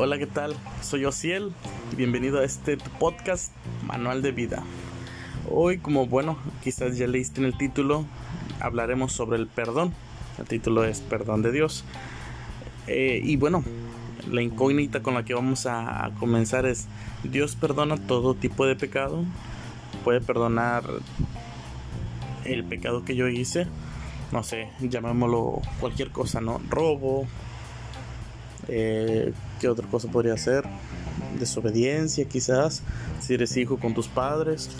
hola, ¿qué tal? Soy Osiel y bienvenido a este podcast Manual de Vida. Hoy, como bueno, quizás ya leíste en el título, hablaremos sobre el perdón. El título es Perdón de Dios. Eh, y bueno, la incógnita con la que vamos a comenzar es, ¿Dios perdona todo tipo de pecado? ¿Puede perdonar el pecado que yo hice? No sé, llamémoslo cualquier cosa, ¿no? Robo, eh, ¿Qué otra cosa podría ser? Desobediencia quizás, si eres hijo con tus padres,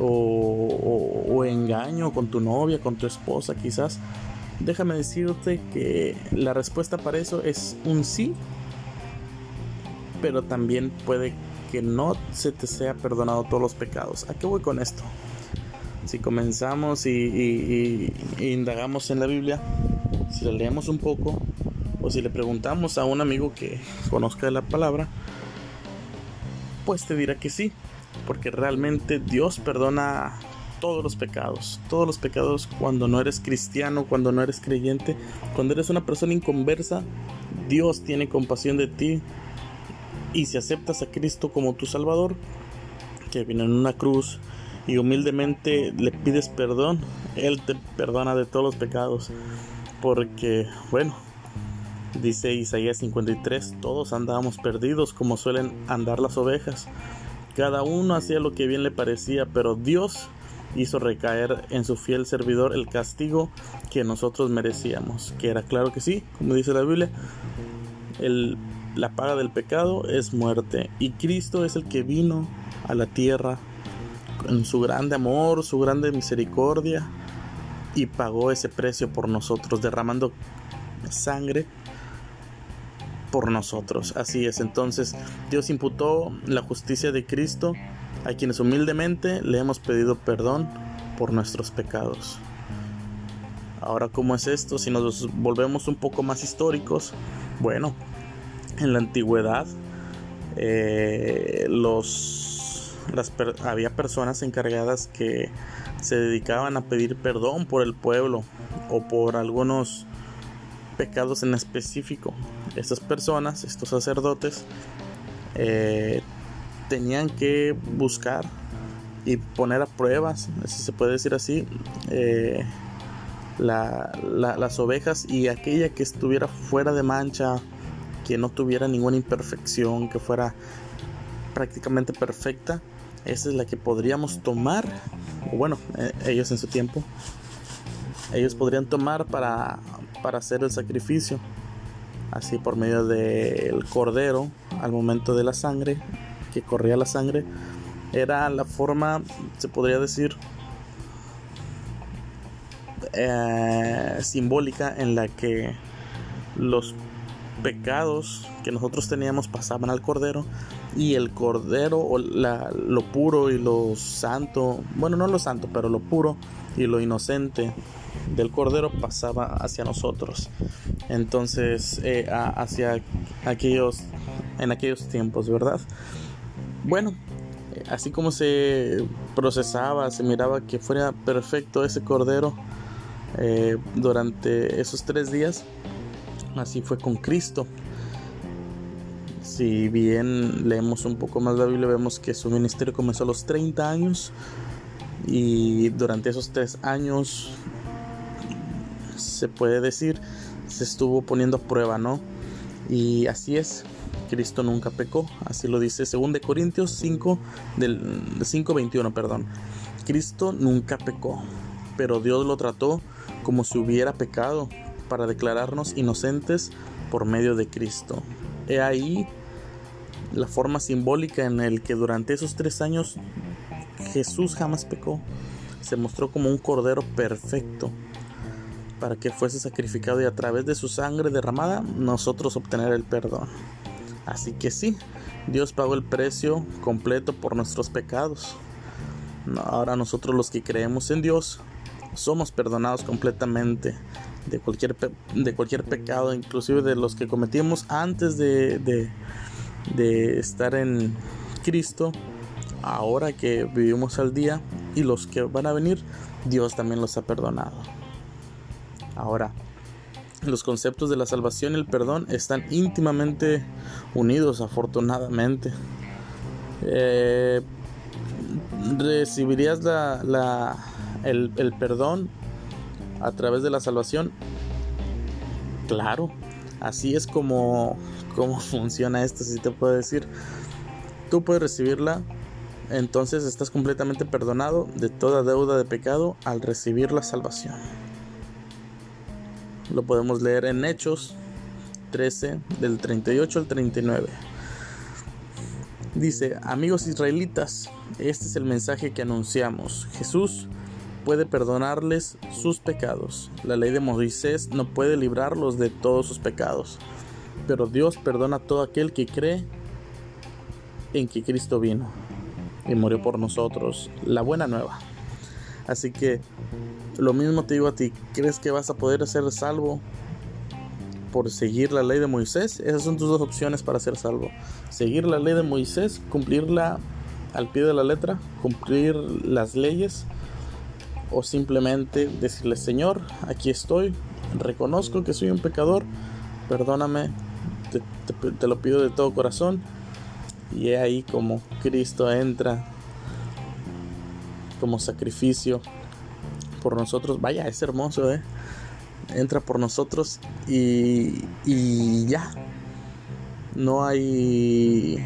o, engaño con tu novia, con tu esposa quizás. Déjame decirte que la respuesta para eso es un sí, pero también puede que no se te sea perdonado todos los pecados. ¿A qué voy con esto? Si comenzamos y, indagamos en la Biblia, si la leemos un poco, o si le preguntamos a un amigo que conozca la palabra, pues te dirá que sí, porque realmente Dios perdona todos los pecados, todos los pecados cuando no eres cristiano, cuando no eres creyente, cuando eres una persona inconversa, Dios tiene compasión de ti y si aceptas a Cristo como tu Salvador, que vino en una cruz y humildemente le pides perdón, Él te perdona de todos los pecados, porque bueno, Dice Isaías 53, todos andábamos perdidos como suelen andar las ovejas. Cada uno hacía lo que bien le parecía, pero Dios hizo recaer en su fiel servidor el castigo que nosotros merecíamos. Que era claro que sí, como dice la Biblia, el, la paga del pecado es muerte. Y Cristo es el que vino a la tierra en su grande amor, su grande misericordia, y pagó ese precio por nosotros, derramando sangre por nosotros. Así es, entonces Dios imputó la justicia de Cristo a quienes humildemente le hemos pedido perdón por nuestros pecados. Ahora, ¿cómo es esto? Si nos volvemos un poco más históricos, bueno, en la antigüedad eh, los, había personas encargadas que se dedicaban a pedir perdón por el pueblo o por algunos pecados en específico. Estas personas, estos sacerdotes, eh, tenían que buscar y poner a pruebas, si se puede decir así, eh, las ovejas y aquella que estuviera fuera de mancha, que no tuviera ninguna imperfección, que fuera prácticamente perfecta, esa es la que podríamos tomar, bueno, eh, ellos en su tiempo, ellos podrían tomar para para hacer el sacrificio. Así por medio del cordero, al momento de la sangre, que corría la sangre, era la forma, se podría decir, eh, simbólica en la que los pecados que nosotros teníamos pasaban al cordero y el cordero o lo puro y lo santo, bueno no lo santo, pero lo puro y lo inocente del Cordero pasaba hacia nosotros. Entonces, eh, hacia aquellos, en aquellos tiempos, ¿verdad? Bueno, así como se procesaba, se miraba que fuera perfecto ese Cordero eh, durante esos tres días, así fue con Cristo. Si bien leemos un poco más la Biblia, vemos que su ministerio comenzó a los 30 años y durante esos tres años se puede decir, se estuvo poniendo a prueba, ¿no? Y así es, Cristo nunca pecó, así lo dice 2 de Corintios 5 del 5:21, perdón. Cristo nunca pecó, pero Dios lo trató como si hubiera pecado para declararnos inocentes por medio de Cristo. He ahí la forma simbólica en el que durante esos tres años Jesús jamás pecó. Se mostró como un cordero perfecto para que fuese sacrificado y a través de su sangre derramada nosotros obtener el perdón. Así que sí, Dios pagó el precio completo por nuestros pecados. Ahora nosotros los que creemos en Dios somos perdonados completamente de cualquier, de cualquier pecado, inclusive de los que cometimos antes de, de, de estar en Cristo, ahora que vivimos al día y los que van a venir, Dios también los ha perdonado. Ahora, los conceptos de la salvación y el perdón están íntimamente unidos, afortunadamente. Eh, ¿Recibirías la, el, perdón a través de la salvación? Claro, así es como, como funciona esto, si te puedo decir. Tú puedes recibirla, entonces estás completamente perdonado de toda deuda de pecado al recibir la salvación. Lo podemos leer en Hechos 13 del 38 al 39. Dice, amigos israelitas, este es el mensaje que anunciamos. Jesús puede perdonarles sus pecados. La ley de Moisés no puede librarlos de todos sus pecados. Pero Dios perdona a todo aquel que cree en que Cristo vino y murió por nosotros. La buena nueva. Así que lo mismo te digo a ti. ¿Crees que vas a poder ser salvo por seguir la ley de Moisés? Esas son tus dos opciones para ser salvo. Seguir la ley de Moisés, cumplirla al pie de la letra, cumplir las leyes o simplemente decirle, Señor, aquí estoy, reconozco que soy un pecador, perdóname, te, lo pido de todo corazón. Y es ahí como Cristo entra como sacrificio por nosotros. Vaya, es hermoso, ¿eh? Entra por nosotros y, y ya. No hay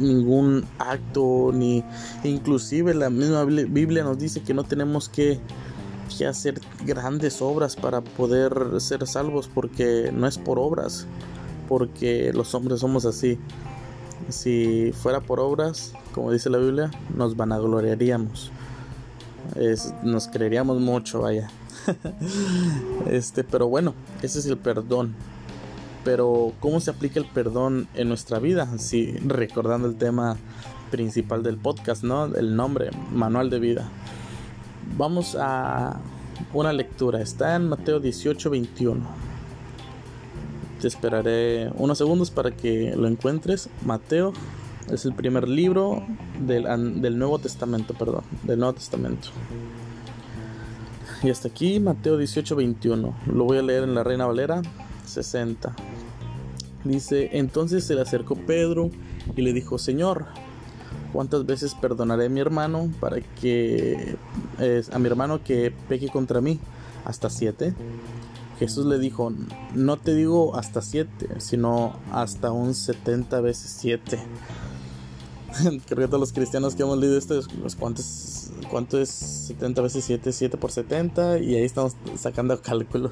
ningún acto ni inclusive la misma Biblia nos dice que no tenemos que, que hacer grandes obras para poder ser salvos porque no es por obras porque los hombres somos así si fuera por obras como dice la Biblia nos vanagloriaríamos es, nos creeríamos mucho vaya este pero bueno ese es el perdón pero, ¿cómo se aplica el perdón en nuestra vida? Si recordando el tema principal del podcast, ¿no? El nombre, Manual de Vida. Vamos a una lectura. Está en Mateo 18, 21. Te esperaré unos segundos para que lo encuentres. Mateo es el primer libro del, del Nuevo Testamento, perdón, del Nuevo Testamento. Y hasta aquí Mateo 18, 21. Lo voy a leer en la Reina Valera 60. Dice, entonces se le acercó Pedro y le dijo, Señor, ¿cuántas veces perdonaré a mi hermano para que a mi hermano que peque contra mí? ¿Hasta siete? Jesús le dijo, no te digo hasta siete, sino hasta un setenta veces siete. Creo que los cristianos que hemos leído esto, pues, ¿cuántos, ¿cuánto es 70 veces 7? 7 por 70 y ahí estamos sacando cálculo.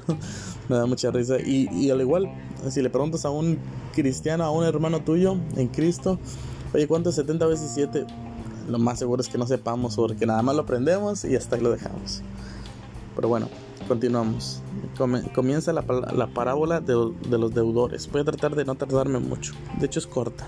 Me da mucha risa. Y, y, al igual, si le preguntas a un cristiano, a un hermano tuyo en Cristo, oye, ¿cuánto es 70 veces 7? Lo más seguro es que no sepamos porque nada más lo aprendemos y hasta ahí lo dejamos. Pero bueno, continuamos. Comienza la, la parábola de, de los deudores. Voy a tratar de no tardarme mucho. De hecho es corta.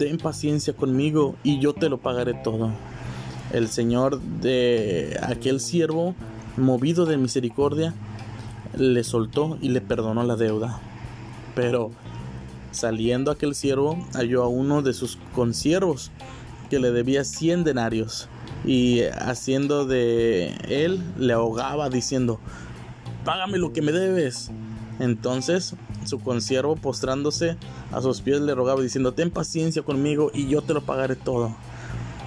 ten paciencia conmigo y yo te lo pagaré todo. El Señor de aquel siervo, movido de misericordia, le soltó y le perdonó la deuda. Pero saliendo aquel siervo, halló a uno de sus consiervos que le debía cien denarios y haciendo de él le ahogaba diciendo, págame lo que me debes. Entonces su consiervo postrándose a sus pies le rogaba diciendo, ten paciencia conmigo y yo te lo pagaré todo.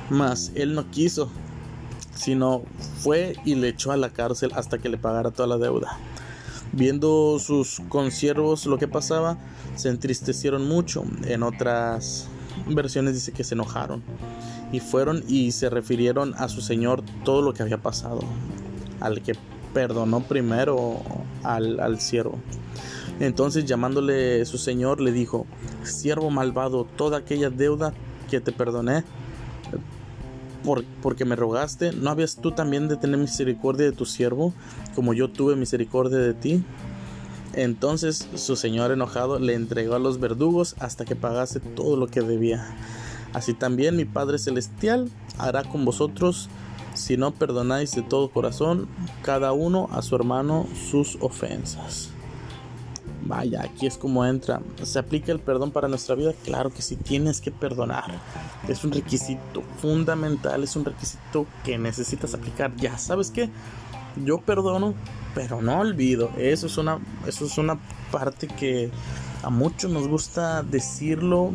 Mas él no quiso, sino fue y le echó a la cárcel hasta que le pagara toda la deuda. Viendo sus consiervos lo que pasaba, se entristecieron mucho. En otras versiones dice que se enojaron. Y fueron y se refirieron a su señor todo lo que había pasado. Al que perdonó primero al, al siervo. Entonces llamándole su señor le dijo, siervo malvado, toda aquella deuda que te perdoné, por, porque me rogaste, ¿no habías tú también de tener misericordia de tu siervo, como yo tuve misericordia de ti? Entonces su señor enojado le entregó a los verdugos hasta que pagase todo lo que debía. Así también mi Padre Celestial hará con vosotros si no perdonáis de todo corazón cada uno a su hermano sus ofensas. Vaya, aquí es como entra. ¿Se aplica el perdón para nuestra vida? Claro que sí, tienes que perdonar. Es un requisito fundamental, es un requisito que necesitas aplicar. Ya, ¿sabes qué? Yo perdono, pero no olvido. Eso es una, eso es una parte que a muchos nos gusta decirlo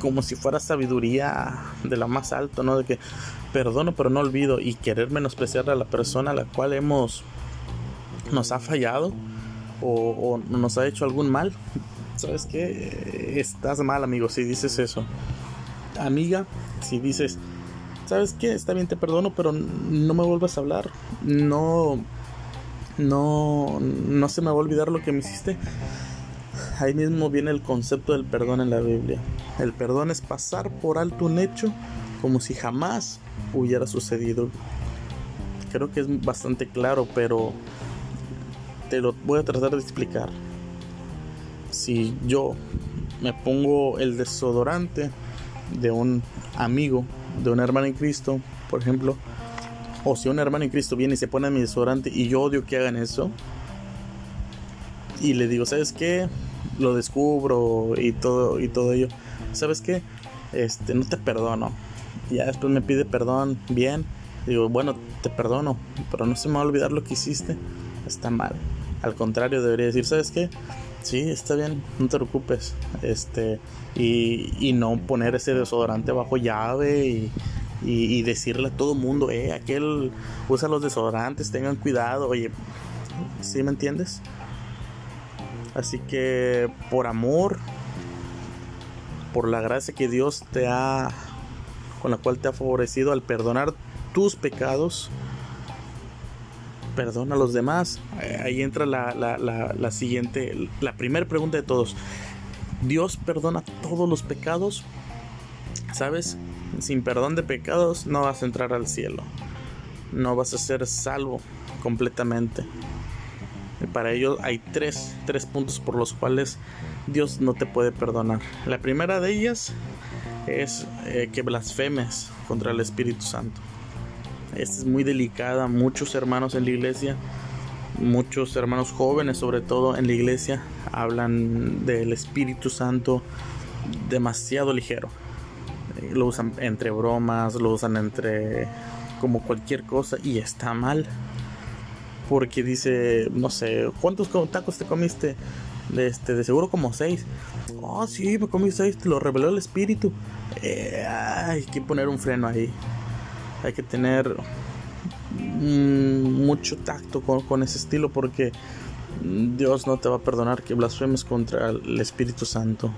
como si fuera sabiduría de la más alto, ¿no? De que perdono pero no olvido y querer menospreciar a la persona a la cual hemos nos ha fallado o, nos ha hecho algún mal. ¿Sabes qué? Estás mal, amigo, si dices eso. Amiga, si dices, ¿sabes qué? Está bien, te perdono, pero no me vuelvas a hablar. No, no, no se me va a olvidar lo que me hiciste. Ahí mismo viene el concepto del perdón en la Biblia. El perdón es pasar por alto un hecho como si jamás hubiera sucedido. Creo que es bastante claro, pero te lo voy a tratar de explicar. Si yo me pongo el desodorante de un amigo, de un hermano en Cristo, por ejemplo, o si un hermano en Cristo viene y se pone mi desodorante y yo odio que hagan eso, y le digo, ¿sabes qué? Lo descubro y todo y todo ello. ¿Sabes qué? Este, no te perdono. Ya después me pide perdón, bien. Digo, bueno, te perdono, pero no se me va a olvidar lo que hiciste. Está mal. Al contrario, debería decir, ¿sabes qué? Sí, está bien, no te preocupes. Este, y, y no poner ese desodorante bajo llave y, y, decirle a todo mundo, eh, aquel usa los desodorantes, tengan cuidado. Oye, ¿sí me entiendes? Así que por amor, por la gracia que Dios te ha, con la cual te ha favorecido al perdonar tus pecados, perdona a los demás. Eh, ahí entra la, la, siguiente, la primera pregunta de todos. ¿Dios perdona todos los pecados? ¿Sabes? Sin perdón de pecados no vas a entrar al cielo. No vas a ser salvo completamente. Para ello hay tres, tres puntos por los cuales Dios no te puede perdonar. La primera de ellas es eh, que blasfemes contra el Espíritu Santo. Esta es muy delicada. Muchos hermanos en la iglesia, muchos hermanos jóvenes sobre todo en la iglesia, hablan del Espíritu Santo demasiado ligero. Lo usan entre bromas, lo usan entre como cualquier cosa y está mal. Porque dice, no sé, ¿cuántos tacos te comiste? Este, de seguro como seis. Oh, sí, me comí seis, te lo reveló el espíritu. Eh, hay que poner un freno ahí hay que tener mm, mucho tacto con, ese estilo porque Dios no te va a perdonar que blasfemes contra el Espíritu Santo.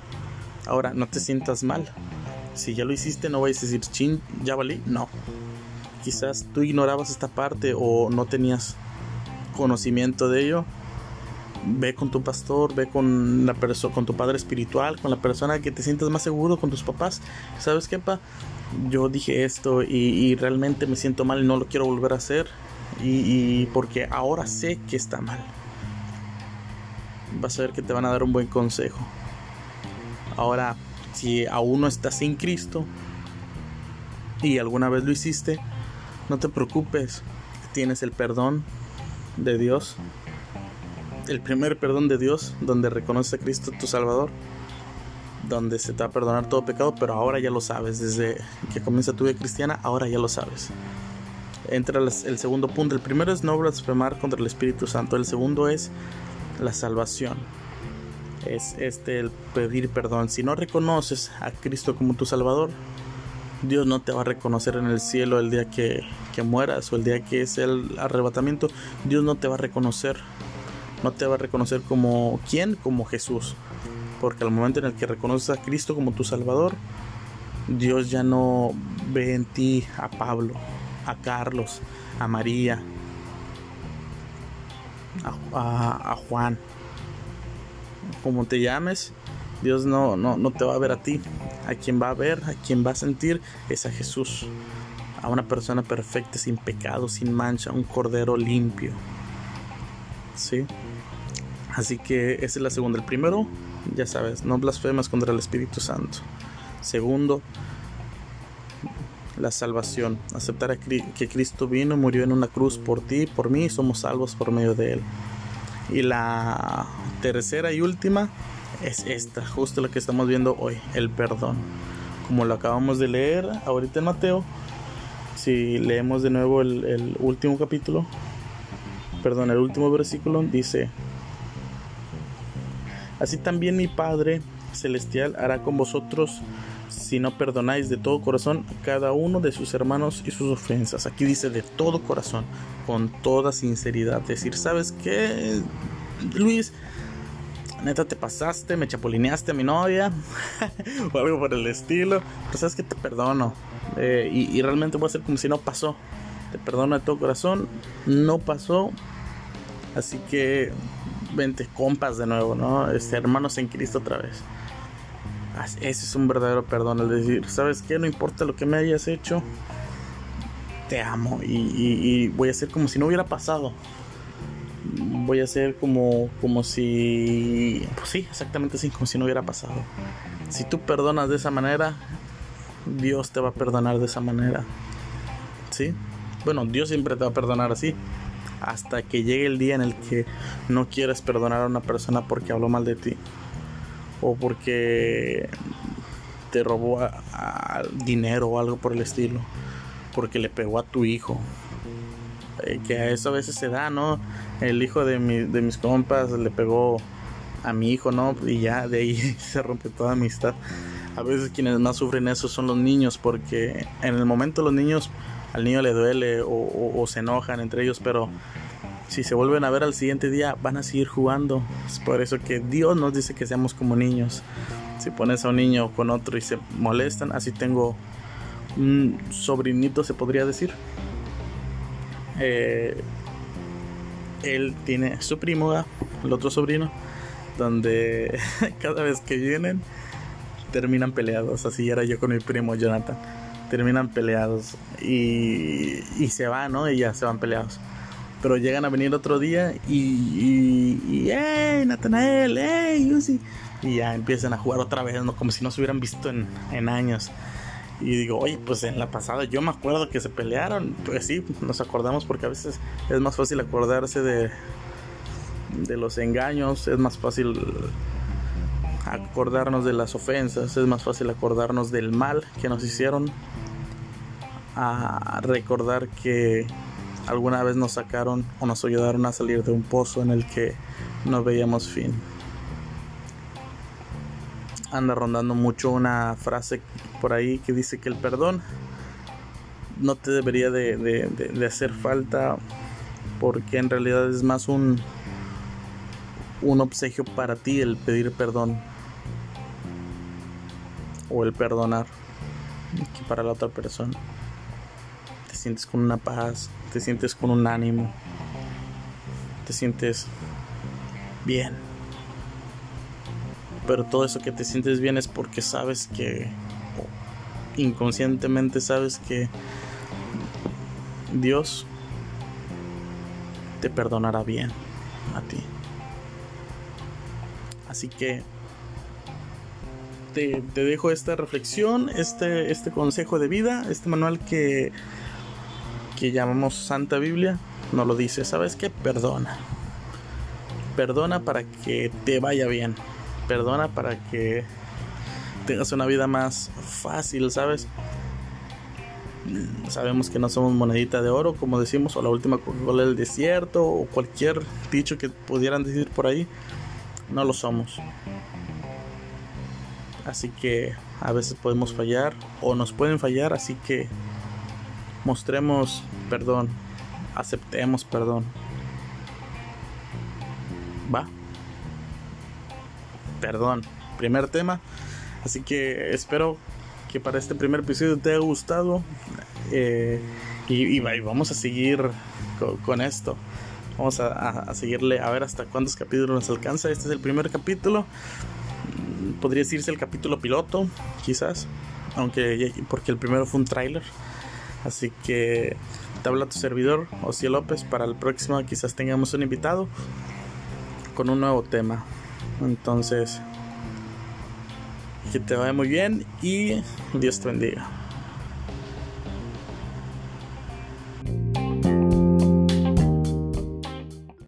Ahora, no te sientas mal. Si ya lo hiciste, no vayas a decir, chin, ya valí. No. Quizás tú ignorabas esta parte o no tenías conocimiento de ello. Ve con tu pastor, ve con, la con tu padre espiritual, con la persona que te sientas más seguro, con tus papás. ¿Sabes qué, pa? Yo dije esto y, realmente me siento mal y no lo quiero volver a hacer y, porque ahora sé que está mal. Vas a ver que te van a dar un buen consejo. Ahora, si aún no estás sin Cristo y alguna vez lo hiciste, no te preocupes, tienes el perdón de Dios. El primer perdón de Dios donde reconoces a Cristo tu Salvador donde se te va a perdonar todo pecado, pero ahora ya lo sabes, desde que comienza tu vida cristiana, ahora ya lo sabes. Entra el segundo punto, el primero es no blasfemar contra el Espíritu Santo, el segundo es la salvación. Es este el pedir perdón. Si no reconoces a Cristo como tu Salvador, Dios no te va a reconocer en el cielo el día que, que mueras o el día que es el arrebatamiento. Dios no te va a reconocer. No te va a reconocer como quién, como Jesús. Porque al momento en el que reconoces a Cristo como tu Salvador, Dios ya no ve en ti a Pablo, a Carlos, a María, a, Juan. Como te llames, Dios no, no, no te va a ver a ti. A quien va a ver, a quien va a sentir es a Jesús. A una persona perfecta, sin pecado, sin mancha, un cordero limpio. ¿Sí? Así que esa es la segunda. El primero, ya sabes, no blasfemas contra el Espíritu Santo. Segundo, la salvación. Aceptar que Cristo vino, murió en una cruz por ti, por mí, y somos salvos por medio de Él. Y la tercera y última es esta, justo lo que estamos viendo hoy, el perdón. Como lo acabamos de leer ahorita en Mateo, si leemos de nuevo el, el último capítulo, perdón, el último versículo, dice, así también mi Padre Celestial hará con vosotros si no perdonáis de todo corazón a cada uno de sus hermanos y sus ofensas. Aquí dice de todo corazón, con toda sinceridad. Decir, ¿sabes qué, Luis? Neta, te pasaste, me chapulineaste a mi novia o algo por el estilo. Pero sabes que te perdono. Eh, y, realmente voy a hacer como si no pasó. Te perdono de todo corazón. No pasó. Así que vente compas de nuevo, ¿no? Este, hermanos en Cristo otra vez. Ese es un verdadero perdón, el decir, ¿sabes qué? No importa lo que me hayas hecho, te amo y, voy a hacer como si no hubiera pasado. Voy a hacer como, como si, pues sí, exactamente así, como si no hubiera pasado. Si tú perdonas de esa manera, Dios te va a perdonar de esa manera. ¿Sí? Bueno, Dios siempre te va a perdonar así. Hasta que llegue el día en el que no quieres perdonar a una persona porque habló mal de ti o porque te robó dinero o algo por el estilo, porque le pegó a tu hijo. Eh, que a eso a veces se da, ¿no? El hijo de, de mis compas le pegó a mi hijo, ¿no? Y ya de ahí se rompe toda amistad. A veces quienes más sufren eso son los niños, porque en el momento los niños, al niño le duele o se enojan entre ellos, pero si se vuelven a ver al siguiente día, van a seguir jugando. Es por eso que Dios nos dice que seamos como niños. Si pones a un niño con otro y se molestan, así tengo un sobrinito, se podría decir. Eh, él tiene su primo, el otro sobrino, donde cada vez que vienen terminan peleados. Así era yo con mi primo Jonathan. Terminan peleados y, y se van, ¿no? Y ya se van peleados pero llegan a venir otro día y, y, y ¡Hey, Natanael! ¡Hey, Lucy! Y ya empiezan a jugar otra vez, ¿no? Como si no se hubieran visto en, en años. Y digo, oye, pues en la pasada yo me acuerdo que se pelearon. Pues sí, nos acordamos porque a veces es más fácil acordarse de, de los engaños, es más fácil acordarnos de las ofensas, es más fácil acordarnos del mal que nos hicieron a recordar que alguna vez nos sacaron o nos ayudaron a salir de un pozo en el que no veíamos fin. Anda rondando mucho una frase por ahí que dice que el perdón no te debería de, hacer falta porque en realidad es más un, un obsequio para ti el pedir perdón o el perdonar que para la otra persona. Te sientes con una paz, te sientes con un ánimo, te sientes bien. Pero todo eso que te sientes bien es porque sabes que, inconscientemente sabes que Dios te perdonará bien a ti. Así que te, te, dejo esta reflexión, este, este consejo de vida, este manual que que llamamos Santa Biblia nos lo dice, ¿sabes qué? Perdona. Perdona para que te vaya bien. Perdona para que tengas una vida más fácil, ¿sabes? Sabemos que no somos monedita de oro, como decimos, o la última Coca-Cola del desierto, o cualquier dicho que pudieran decir por ahí. No lo somos. Así que a veces podemos fallar, o nos pueden fallar, así que mostremos perdón, aceptemos perdón. Va. Perdón. Primer tema. Así que espero que para este primer episodio te haya gustado. Eh, y, vamos a seguir con, esto. Vamos a, seguirle a ver hasta cuántos capítulos nos alcanza. Este es el primer capítulo. Podría decirse el capítulo piloto, quizás. Aunque porque el primero fue un tráiler. Así que te habla tu servidor, Ocio López. Para el próximo quizás tengamos un invitado. con un nuevo tema. Entonces, que te vaya muy bien y Dios te bendiga.